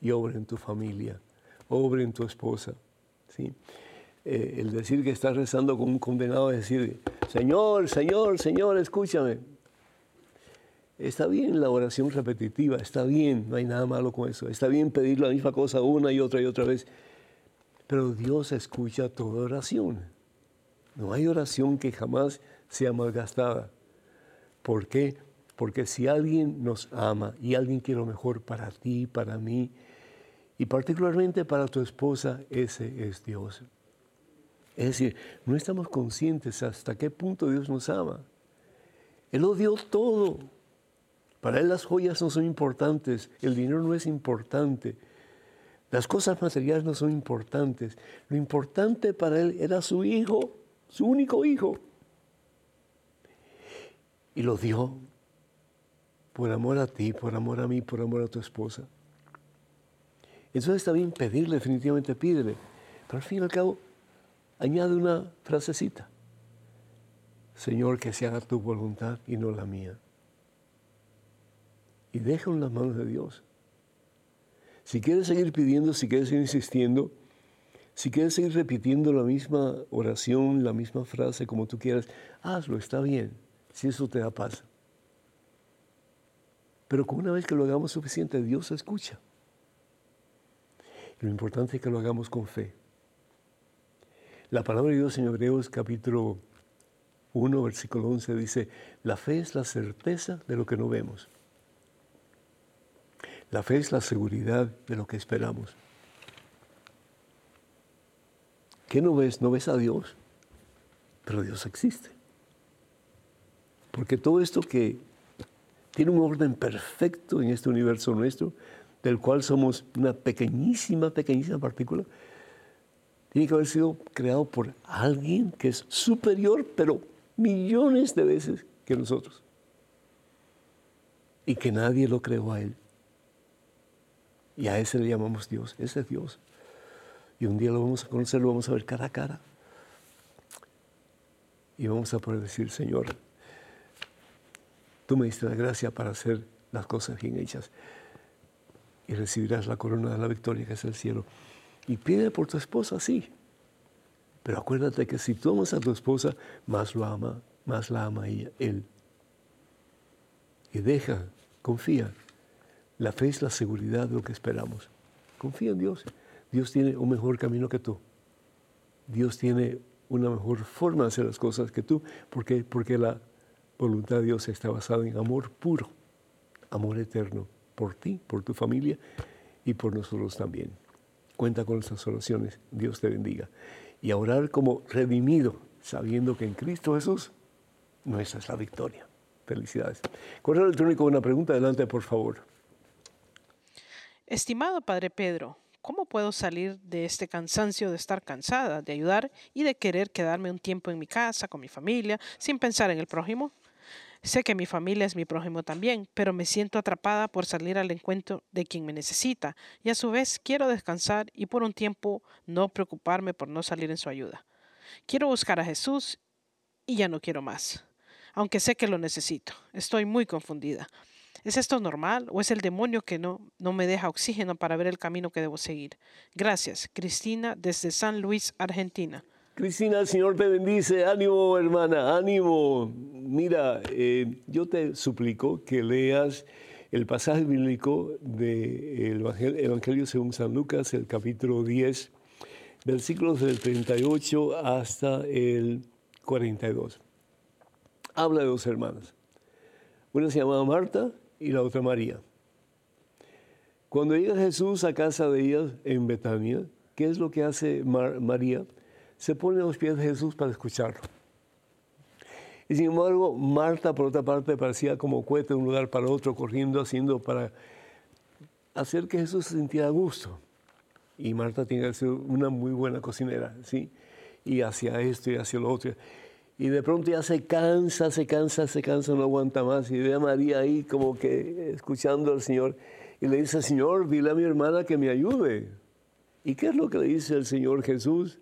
y obre en tu familia, obre en tu esposa, ¿sí? Eh, el decir que estás rezando como un condenado es decir, Señor, Señor, Señor, escúchame. Está bien la oración repetitiva, está bien, no hay nada malo con eso. Está bien pedir la misma cosa una y otra y otra vez. Pero Dios escucha toda oración. No hay oración que jamás sea malgastada. ¿Por qué? Porque si alguien nos ama y alguien quiere lo mejor para ti, para mí, y particularmente para tu esposa, ese es Dios. Es decir, no estamos conscientes hasta qué punto Dios nos ama. Él lo dio todo. Para Él las joyas no son importantes, el dinero no es importante, las cosas materiales no son importantes. Lo importante para Él era su hijo, su único hijo. Y lo dio por amor a ti, por amor a mí, por amor a tu esposa. Entonces está bien pedirle, definitivamente pídele. Pero al fin y al cabo, añade una frasecita. Señor, que se haga tu voluntad y no la mía. Y déjalo en las manos de Dios. Si quieres seguir pidiendo, si quieres seguir insistiendo, si quieres seguir repitiendo la misma oración, la misma frase como tú quieras, hazlo, está bien, si eso te da paz. Pero con una vez que lo hagamos suficiente, Dios escucha. Lo importante es que lo hagamos con fe. La palabra de Dios en Hebreos capítulo 1, versículo 11 dice, la fe es la certeza de lo que no vemos. La fe es la seguridad de lo que esperamos. ¿Qué no ves? No ves a Dios, pero Dios existe. Porque todo esto que tiene un orden perfecto en este universo nuestro, del cual somos una pequeñísima, pequeñísima partícula, tiene que haber sido creado por alguien que es superior, pero millones de veces que nosotros. Y que nadie lo creó a él. Y a ese le llamamos Dios. Ese es Dios. Y un día lo vamos a conocer, lo vamos a ver cara a cara. Y vamos a poder decir, Señor, tú me diste la gracia para hacer las cosas bien hechas. Y recibirás la corona de la victoria que es el cielo. Y pide por tu esposa, sí. Pero acuérdate que si tú a tu esposa, más lo ama, más la ama ella, él. Y deja, confía. La fe es la seguridad de lo que esperamos. Confía en Dios. Dios tiene un mejor camino que tú. Dios tiene una mejor forma de hacer las cosas que tú. ¿Por qué? Porque la voluntad de Dios está basada en amor puro, amor eterno por ti, por tu familia y por nosotros también. Cuenta con nuestras oraciones. Dios te bendiga. Y a orar como redimido, sabiendo que en Cristo Jesús nuestra es la victoria. Felicidades. Correo electrónico, una pregunta. Adelante, por favor. Estimado Padre Pedro, ¿Cómo puedo salir de este cansancio de estar cansada, de ayudar y de querer quedarme un tiempo en mi casa, con mi familia, sin pensar en el prójimo? Sé que mi familia es mi prójimo también, pero me siento atrapada por salir al encuentro de quien me necesita y a su vez quiero descansar y por un tiempo no preocuparme por no salir en su ayuda. Quiero buscar a Jesús y ya no quiero más, aunque sé que lo necesito. Estoy muy confundida. ¿Es esto normal o es el demonio que no, no me deja oxígeno para ver el camino que debo seguir? Gracias, Cristina, desde San Luis, Argentina. Cristina, el Señor te bendice. Ánimo, hermana, ánimo. Mira, eh, yo te suplico que leas el pasaje bíblico del Evangelio según San Lucas, el capítulo 10, versículos del 38 hasta el 42. Habla de dos hermanas. Una se llamaba Marta y la otra María. Cuando llega Jesús a casa de ellas en Betania, ¿qué es lo que hace María? Se pone a los pies de Jesús para escucharlo. Y sin embargo, Marta, por otra parte, parecía como cohete de un lugar para otro, corriendo, haciendo para hacer que Jesús se sintiera a gusto. Y Marta tiene que ser una muy buena cocinera, ¿sí? Y hacia esto y hacia lo otro. Y de pronto ya se cansa, se cansa, se cansa, no aguanta más. Y ve a María ahí como que escuchando al Señor. Y le dice, Señor, dile a mi hermana que me ayude. ¿Y qué es lo que le dice el Señor Jesús?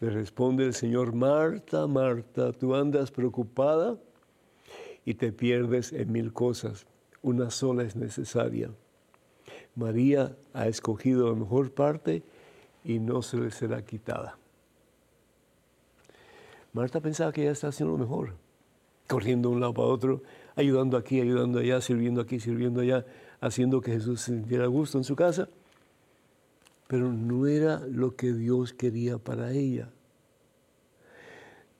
Le responde el Señor, Marta, Marta, tú andas preocupada y te pierdes en mil cosas. Una sola es necesaria. María ha escogido la mejor parte y no se le será quitada. Marta pensaba que ella estaba haciendo lo mejor, corriendo de un lado para otro, ayudando aquí, ayudando allá, sirviendo aquí, sirviendo allá, haciendo que Jesús se sintiera gusto en su casa. Pero no era lo que Dios quería para ella.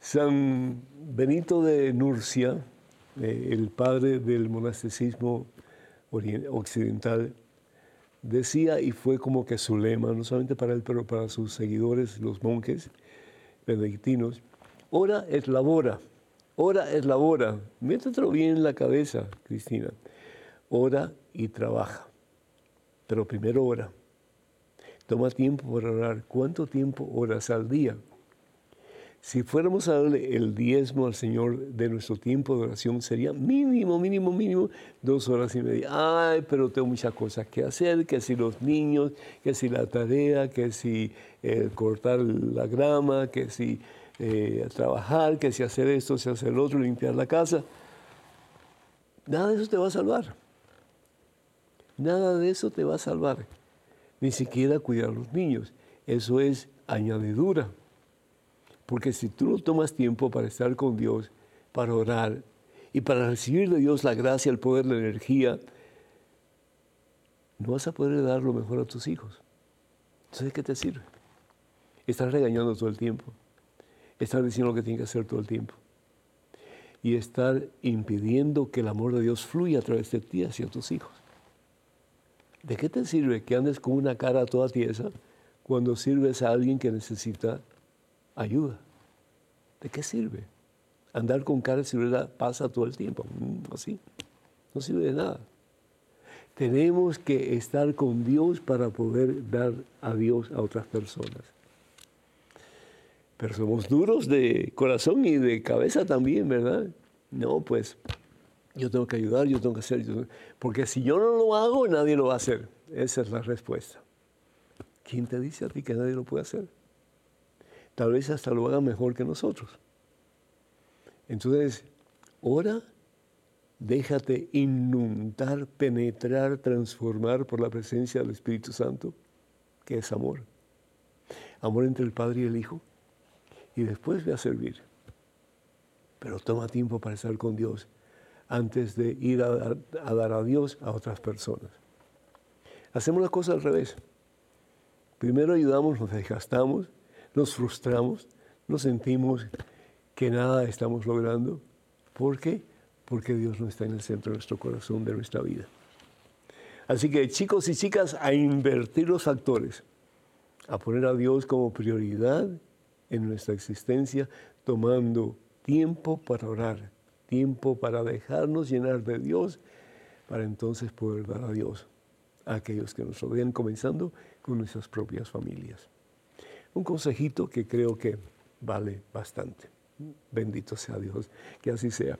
San Benito de Nurcia, eh, el padre del monasticismo occidental, decía, y fue como que su lema, no solamente para él, pero para sus seguidores, los monjes benedictinos, Ora es labora. Ora es labora. Métetelo bien en la cabeza, Cristina. Ora y trabaja. Pero primero ora. Toma tiempo para orar. ¿Cuánto tiempo oras al día? Si fuéramos a darle el diezmo al Señor de nuestro tiempo de oración, sería mínimo, mínimo, mínimo dos horas y media. Ay, pero tengo muchas cosas que hacer, que si los niños, que si la tarea, que si eh, cortar la grama, que si eh, trabajar, que si hacer esto, si hacer lo otro, limpiar la casa. Nada de eso te va a salvar. Nada de eso te va a salvar. Ni siquiera cuidar a los niños. Eso es añadidura. Porque si tú no tomas tiempo para estar con Dios, para orar y para recibir de Dios la gracia, el poder, la energía, no vas a poder dar lo mejor a tus hijos. Entonces, ¿qué te sirve? Estás regañando todo el tiempo. Estás diciendo lo que tiene que hacer todo el tiempo. Y estar impidiendo que el amor de Dios fluya a través de ti hacia tus hijos. ¿De qué te sirve que andes con una cara toda tiesa cuando sirves a alguien que necesita ayuda. ¿De qué sirve? Andar con cara de seguridad pasa todo el tiempo, mm, así. No sirve de nada. Tenemos que estar con Dios para poder dar a Dios a otras personas. Pero somos duros de corazón y de cabeza también, ¿verdad? No, pues yo tengo que ayudar, yo tengo que hacer, porque si yo no lo hago, nadie lo va a hacer. Esa es la respuesta. ¿Quién te dice a ti que nadie lo puede hacer? Tal vez hasta lo haga mejor que nosotros. Entonces, ora, déjate inundar, penetrar, transformar por la presencia del Espíritu Santo, que es amor. Amor entre el Padre y el Hijo. Y después ve a servir. Pero toma tiempo para estar con Dios antes de ir a dar a, dar a Dios a otras personas. Hacemos las cosas al revés. Primero ayudamos, nos desgastamos, nos frustramos, nos sentimos que nada estamos logrando. ¿Por qué? Porque Dios no está en el centro de nuestro corazón, de nuestra vida. Así que chicos y chicas, a invertir los factores, a poner a Dios como prioridad en nuestra existencia, tomando tiempo para orar, tiempo para dejarnos llenar de Dios, para entonces poder dar a Dios a aquellos que nos rodean, comenzando con nuestras propias familias. Un consejito que creo que vale bastante. Bendito sea Dios, que así sea.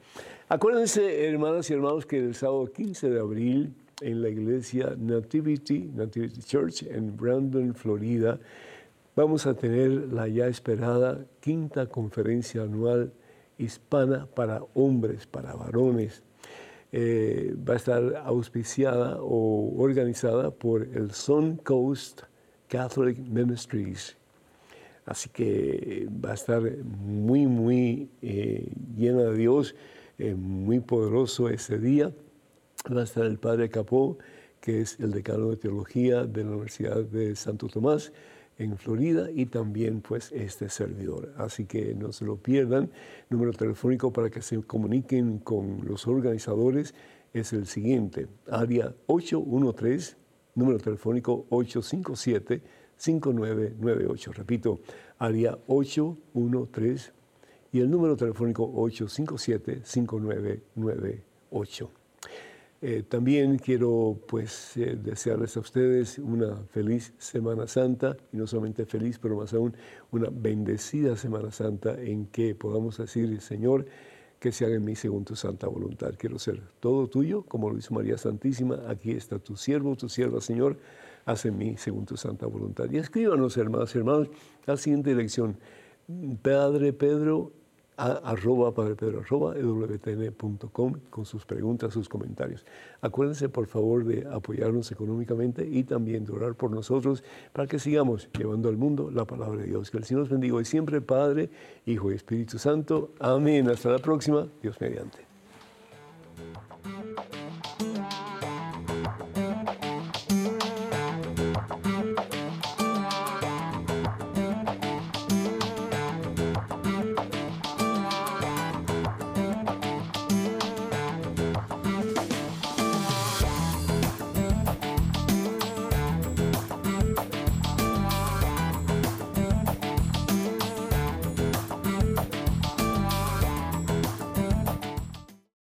Acuérdense, hermanas y hermanos, que el sábado 15 de abril en la iglesia Nativity, Nativity Church en Brandon, Florida, vamos a tener la ya esperada quinta conferencia anual hispana para hombres, para varones, eh, va a estar auspiciada o organizada por el Sun Coast Catholic Ministries. Así que va a estar muy, muy eh, llena de Dios, eh, muy poderoso ese día. Va a estar el Padre Capó, que es el decano de teología de la Universidad de Santo Tomás en Florida y también pues este servidor. Así que no se lo pierdan. Número telefónico para que se comuniquen con los organizadores es el siguiente, área 813, número telefónico 857-5998. Repito, área 813 y el número telefónico 857-5998. Eh, también quiero pues eh, desearles a ustedes una feliz Semana Santa y no solamente feliz, pero más aún una bendecida Semana Santa en que podamos decir, Señor, que se haga en mí según tu santa voluntad. Quiero ser todo tuyo, como lo hizo María Santísima. Aquí está tu siervo, tu sierva, Señor. Haz en mí según tu santa voluntad. Y escríbanos, hermanos y hermanos, la siguiente dirección. Padre Pedro arroba padrepedro arroba ewtn.com con sus preguntas, sus comentarios. Acuérdense por favor de apoyarnos económicamente y también de orar por nosotros para que sigamos llevando al mundo la palabra de Dios. Que el Señor nos bendiga hoy siempre, Padre, Hijo y Espíritu Santo. Amén. Hasta la próxima. Dios mediante.